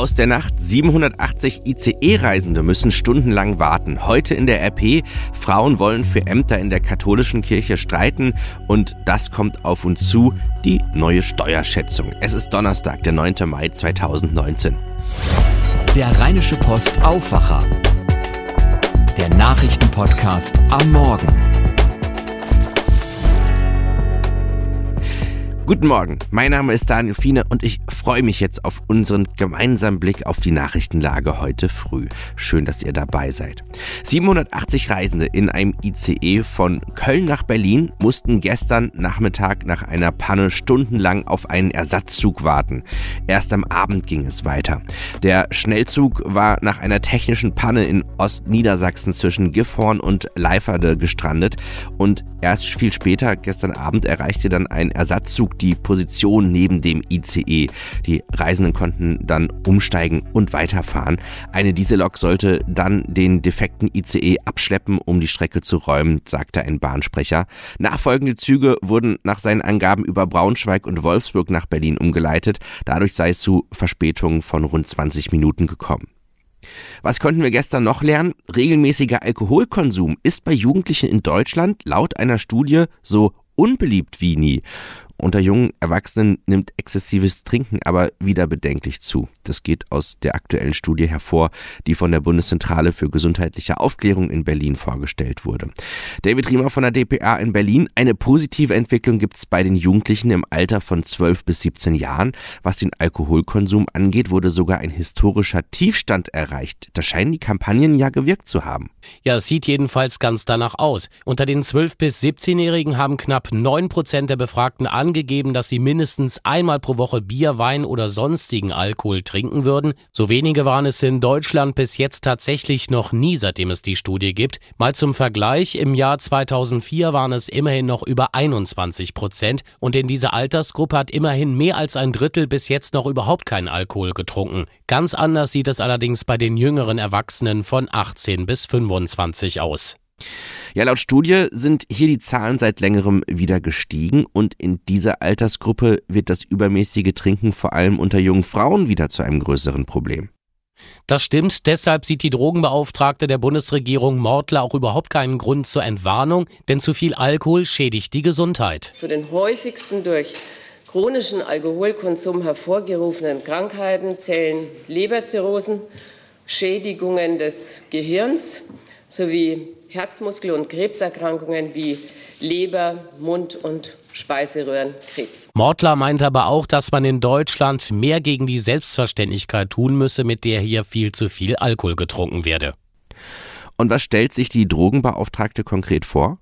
Aus der Nacht 780 ICE-Reisende müssen stundenlang warten. Heute in der RP. Frauen wollen für Ämter in der katholischen Kirche streiten und das kommt auf uns zu, die neue Steuerschätzung. Es ist Donnerstag, der 9. Mai 2019. Der Rheinische Post Aufwacher. Der Nachrichtenpodcast am Morgen. Guten Morgen, mein Name ist Daniel Fiene und ich freue mich jetzt auf unseren gemeinsamen Blick auf die Nachrichtenlage heute früh. Schön, dass ihr dabei seid. 780 Reisende in einem ICE von Köln nach Berlin mussten gestern Nachmittag nach einer Panne stundenlang auf einen Ersatzzug warten. Erst am Abend ging es weiter. Der Schnellzug war nach einer technischen Panne in Ostniedersachsen zwischen Gifhorn und Leiferde gestrandet und erst viel später, gestern Abend, erreichte dann ein Ersatzzug die Position neben dem ICE. Die Reisenden konnten dann umsteigen und weiterfahren. Eine Diesellok sollte dann den defekten ICE abschleppen, um die Strecke zu räumen, sagte ein Bahnsprecher. Nachfolgende Züge wurden nach seinen Angaben über Braunschweig und Wolfsburg nach Berlin umgeleitet. Dadurch sei es zu Verspätungen von rund 20 Minuten gekommen. Was konnten wir gestern noch lernen? Regelmäßiger Alkoholkonsum ist bei Jugendlichen in Deutschland laut einer Studie so unbeliebt wie nie. Unter jungen Erwachsenen nimmt exzessives Trinken aber wieder bedenklich zu. Das geht aus der aktuellen Studie hervor, die von der Bundeszentrale für gesundheitliche Aufklärung in Berlin vorgestellt wurde. David Riemer von der DPA in Berlin. Eine positive Entwicklung gibt es bei den Jugendlichen im Alter von 12 bis 17 Jahren. Was den Alkoholkonsum angeht, wurde sogar ein historischer Tiefstand erreicht. Da scheinen die Kampagnen ja gewirkt zu haben. Ja, es sieht jedenfalls ganz danach aus. Unter den 12 bis 17-Jährigen haben knapp 9 Prozent der Befragten an angegeben, dass sie mindestens einmal pro Woche Bier, Wein oder sonstigen Alkohol trinken würden. So wenige waren es in Deutschland bis jetzt tatsächlich noch nie, seitdem es die Studie gibt. Mal zum Vergleich, im Jahr 2004 waren es immerhin noch über 21 Prozent und in dieser Altersgruppe hat immerhin mehr als ein Drittel bis jetzt noch überhaupt keinen Alkohol getrunken. Ganz anders sieht es allerdings bei den jüngeren Erwachsenen von 18 bis 25 aus. Ja, laut Studie sind hier die Zahlen seit längerem wieder gestiegen und in dieser Altersgruppe wird das übermäßige Trinken vor allem unter jungen Frauen wieder zu einem größeren Problem. Das stimmt, deshalb sieht die Drogenbeauftragte der Bundesregierung Mordler auch überhaupt keinen Grund zur Entwarnung, denn zu viel Alkohol schädigt die Gesundheit. Zu den häufigsten durch chronischen Alkoholkonsum hervorgerufenen Krankheiten zählen Leberzirrhosen, Schädigungen des Gehirns sowie Herzmuskel- und Krebserkrankungen wie Leber, Mund- und Speiseröhrenkrebs. Mortler meint aber auch, dass man in Deutschland mehr gegen die Selbstverständlichkeit tun müsse, mit der hier viel zu viel Alkohol getrunken werde. Und was stellt sich die Drogenbeauftragte konkret vor?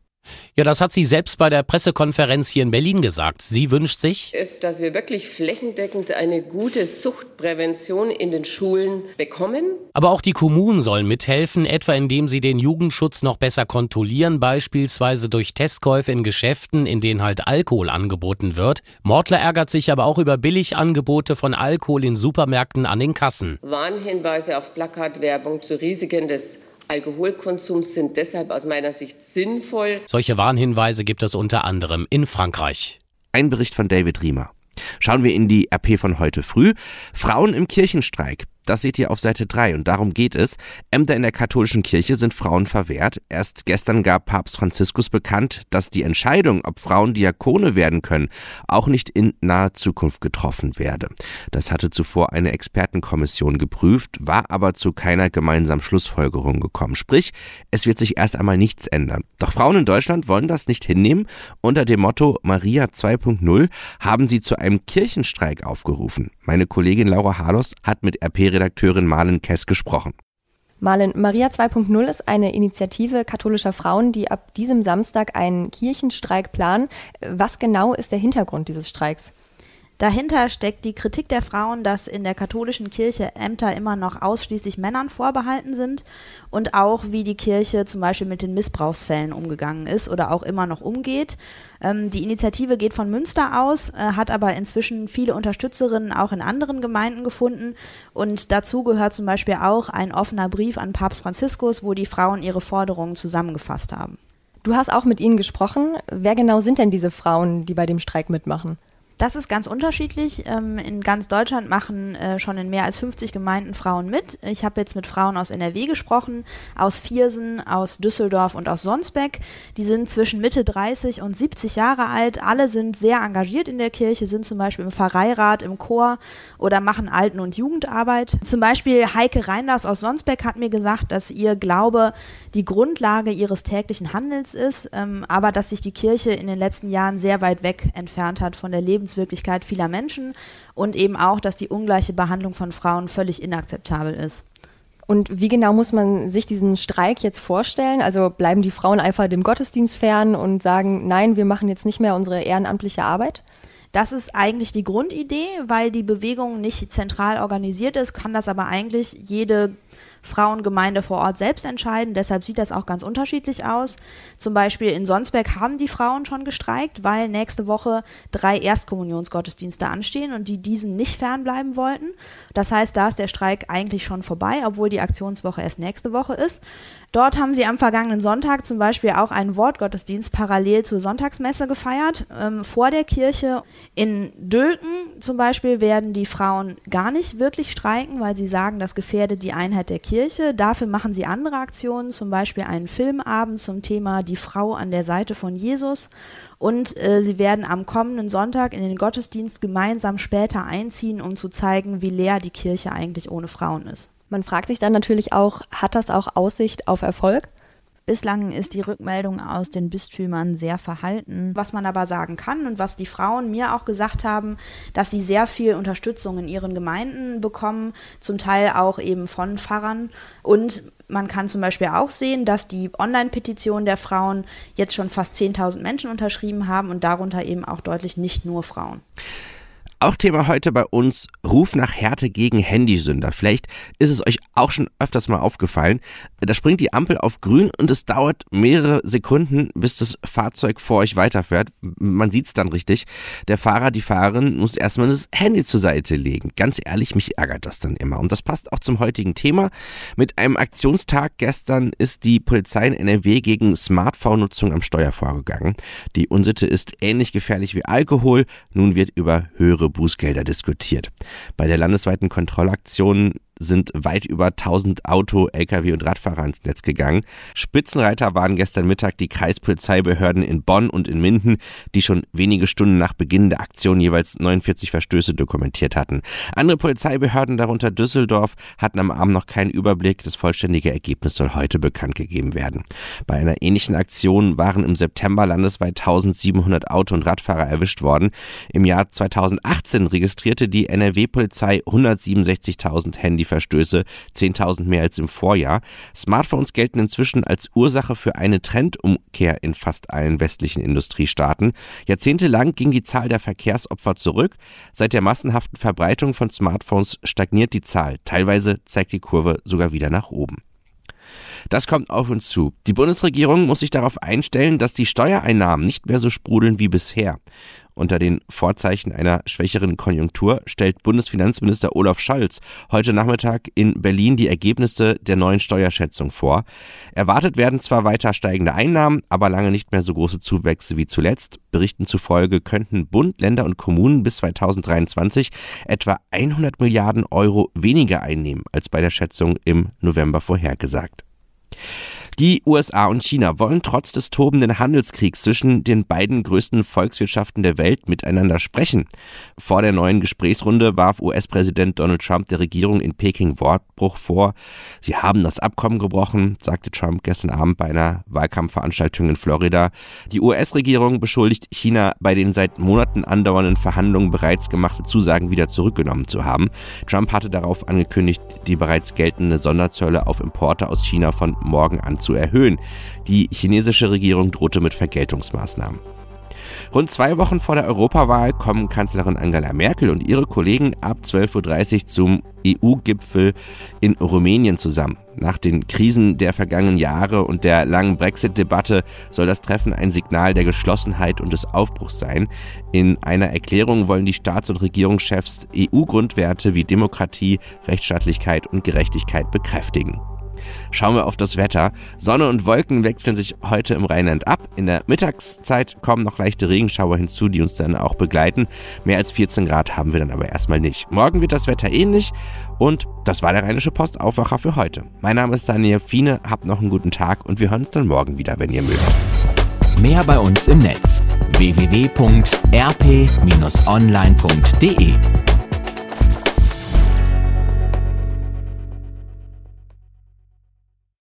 Ja, das hat sie selbst bei der Pressekonferenz hier in Berlin gesagt. Sie wünscht sich, ist, dass wir wirklich flächendeckend eine gute Suchtprävention in den Schulen bekommen. Aber auch die Kommunen sollen mithelfen, etwa indem sie den Jugendschutz noch besser kontrollieren, beispielsweise durch Testkäufe in Geschäften, in denen halt Alkohol angeboten wird. Mortler ärgert sich aber auch über Billigangebote von Alkohol in Supermärkten an den Kassen. Warnhinweise auf Plakatwerbung zu Risiken des Alkoholkonsums sind deshalb aus meiner Sicht sinnvoll. Solche Warnhinweise gibt es unter anderem in Frankreich. Ein Bericht von David Riemer. Schauen wir in die RP von heute früh. Frauen im Kirchenstreik. Das seht ihr auf Seite 3 und darum geht es. Ämter in der katholischen Kirche sind Frauen verwehrt. Erst gestern gab Papst Franziskus bekannt, dass die Entscheidung, ob Frauen Diakone werden können, auch nicht in naher Zukunft getroffen werde. Das hatte zuvor eine Expertenkommission geprüft, war aber zu keiner gemeinsamen Schlussfolgerung gekommen. Sprich, es wird sich erst einmal nichts ändern. Doch Frauen in Deutschland wollen das nicht hinnehmen. Unter dem Motto Maria 2.0 haben sie zu einem Kirchenstreik aufgerufen. Meine Kollegin Laura Harlos hat mit RP Redakteurin Marlen Kess gesprochen. Marlen, Maria 2.0 ist eine Initiative katholischer Frauen, die ab diesem Samstag einen Kirchenstreik planen. Was genau ist der Hintergrund dieses Streiks? Dahinter steckt die Kritik der Frauen, dass in der katholischen Kirche Ämter immer noch ausschließlich Männern vorbehalten sind und auch wie die Kirche zum Beispiel mit den Missbrauchsfällen umgegangen ist oder auch immer noch umgeht. Ähm, die Initiative geht von Münster aus, äh, hat aber inzwischen viele Unterstützerinnen auch in anderen Gemeinden gefunden und dazu gehört zum Beispiel auch ein offener Brief an Papst Franziskus, wo die Frauen ihre Forderungen zusammengefasst haben. Du hast auch mit ihnen gesprochen. Wer genau sind denn diese Frauen, die bei dem Streik mitmachen? Das ist ganz unterschiedlich. Ähm, in ganz Deutschland machen äh, schon in mehr als 50 Gemeinden Frauen mit. Ich habe jetzt mit Frauen aus NRW gesprochen, aus Viersen, aus Düsseldorf und aus Sonsbeck. Die sind zwischen Mitte 30 und 70 Jahre alt. Alle sind sehr engagiert in der Kirche, sind zum Beispiel im Pfarreirat, im Chor oder machen Alten- und Jugendarbeit. Zum Beispiel Heike Reinders aus Sonsbeck hat mir gesagt, dass ihr Glaube die Grundlage ihres täglichen Handels ist, ähm, aber dass sich die Kirche in den letzten Jahren sehr weit weg entfernt hat von der Lebenswirklichkeit vieler Menschen und eben auch, dass die ungleiche Behandlung von Frauen völlig inakzeptabel ist. Und wie genau muss man sich diesen Streik jetzt vorstellen? Also bleiben die Frauen einfach dem Gottesdienst fern und sagen, nein, wir machen jetzt nicht mehr unsere ehrenamtliche Arbeit? Das ist eigentlich die Grundidee, weil die Bewegung nicht zentral organisiert ist, kann das aber eigentlich jede Frauengemeinde vor Ort selbst entscheiden. Deshalb sieht das auch ganz unterschiedlich aus. Zum Beispiel in Sonsberg haben die Frauen schon gestreikt, weil nächste Woche drei Erstkommunionsgottesdienste anstehen und die diesen nicht fernbleiben wollten. Das heißt, da ist der Streik eigentlich schon vorbei, obwohl die Aktionswoche erst nächste Woche ist. Dort haben sie am vergangenen Sonntag zum Beispiel auch einen Wortgottesdienst parallel zur Sonntagsmesse gefeiert, ähm, vor der Kirche. In Dülken zum Beispiel werden die Frauen gar nicht wirklich streiken, weil sie sagen, das gefährdet die Einheit der Kirche. Dafür machen sie andere Aktionen, zum Beispiel einen Filmabend zum Thema Die Frau an der Seite von Jesus. Und äh, sie werden am kommenden Sonntag in den Gottesdienst gemeinsam später einziehen, um zu zeigen, wie leer die Kirche eigentlich ohne Frauen ist. Man fragt sich dann natürlich auch, hat das auch Aussicht auf Erfolg? Bislang ist die Rückmeldung aus den Bistümern sehr verhalten. Was man aber sagen kann und was die Frauen mir auch gesagt haben, dass sie sehr viel Unterstützung in ihren Gemeinden bekommen, zum Teil auch eben von Pfarrern. Und man kann zum Beispiel auch sehen, dass die Online-Petition der Frauen jetzt schon fast 10.000 Menschen unterschrieben haben und darunter eben auch deutlich nicht nur Frauen. Auch Thema heute bei uns Ruf nach Härte gegen Handysünder. Vielleicht ist es euch auch schon öfters mal aufgefallen. Da springt die Ampel auf grün und es dauert mehrere Sekunden, bis das Fahrzeug vor euch weiterfährt. Man sieht es dann richtig. Der Fahrer, die Fahrerin muss erstmal das Handy zur Seite legen. Ganz ehrlich, mich ärgert das dann immer. Und das passt auch zum heutigen Thema. Mit einem Aktionstag gestern ist die Polizei in NRW gegen Smartphone-Nutzung am Steuer vorgegangen. Die Unsitte ist ähnlich gefährlich wie Alkohol. Nun wird über höhere Bußgelder diskutiert. Bei der landesweiten Kontrollaktion sind weit über 1000 Auto, Lkw und Radfahrer ins Netz gegangen. Spitzenreiter waren gestern Mittag die Kreispolizeibehörden in Bonn und in Minden, die schon wenige Stunden nach Beginn der Aktion jeweils 49 Verstöße dokumentiert hatten. Andere Polizeibehörden, darunter Düsseldorf, hatten am Abend noch keinen Überblick. Das vollständige Ergebnis soll heute bekannt gegeben werden. Bei einer ähnlichen Aktion waren im September landesweit 1700 Auto- und Radfahrer erwischt worden. Im Jahr 2018 registrierte die NRW-Polizei 167.000 Handy Verstöße, 10.000 mehr als im Vorjahr. Smartphones gelten inzwischen als Ursache für eine Trendumkehr in fast allen westlichen Industriestaaten. Jahrzehntelang ging die Zahl der Verkehrsopfer zurück. Seit der massenhaften Verbreitung von Smartphones stagniert die Zahl. Teilweise zeigt die Kurve sogar wieder nach oben. Das kommt auf uns zu. Die Bundesregierung muss sich darauf einstellen, dass die Steuereinnahmen nicht mehr so sprudeln wie bisher. Unter den Vorzeichen einer schwächeren Konjunktur stellt Bundesfinanzminister Olaf Scholz heute Nachmittag in Berlin die Ergebnisse der neuen Steuerschätzung vor. Erwartet werden zwar weiter steigende Einnahmen, aber lange nicht mehr so große Zuwächse wie zuletzt. Berichten zufolge könnten Bund, Länder und Kommunen bis 2023 etwa 100 Milliarden Euro weniger einnehmen als bei der Schätzung im November vorhergesagt. Die USA und China wollen trotz des tobenden Handelskriegs zwischen den beiden größten Volkswirtschaften der Welt miteinander sprechen. Vor der neuen Gesprächsrunde warf US-Präsident Donald Trump der Regierung in Peking Wortbruch vor. Sie haben das Abkommen gebrochen, sagte Trump gestern Abend bei einer Wahlkampfveranstaltung in Florida. Die US-Regierung beschuldigt China, bei den seit Monaten andauernden Verhandlungen bereits gemachte Zusagen wieder zurückgenommen zu haben. Trump hatte darauf angekündigt, die bereits geltende Sonderzölle auf Importe aus China von morgen an zu zu erhöhen. Die chinesische Regierung drohte mit Vergeltungsmaßnahmen. Rund zwei Wochen vor der Europawahl kommen Kanzlerin Angela Merkel und ihre Kollegen ab 12.30 Uhr zum EU-Gipfel in Rumänien zusammen. Nach den Krisen der vergangenen Jahre und der langen Brexit-Debatte soll das Treffen ein Signal der Geschlossenheit und des Aufbruchs sein. In einer Erklärung wollen die Staats- und Regierungschefs EU-Grundwerte wie Demokratie, Rechtsstaatlichkeit und Gerechtigkeit bekräftigen. Schauen wir auf das Wetter. Sonne und Wolken wechseln sich heute im Rheinland ab. In der Mittagszeit kommen noch leichte Regenschauer hinzu, die uns dann auch begleiten. Mehr als 14 Grad haben wir dann aber erstmal nicht. Morgen wird das Wetter ähnlich und das war der Rheinische Post Aufwacher für heute. Mein Name ist Daniel Fiene, habt noch einen guten Tag und wir hören uns dann morgen wieder, wenn ihr mögt. Mehr bei uns im Netz www.rp-online.de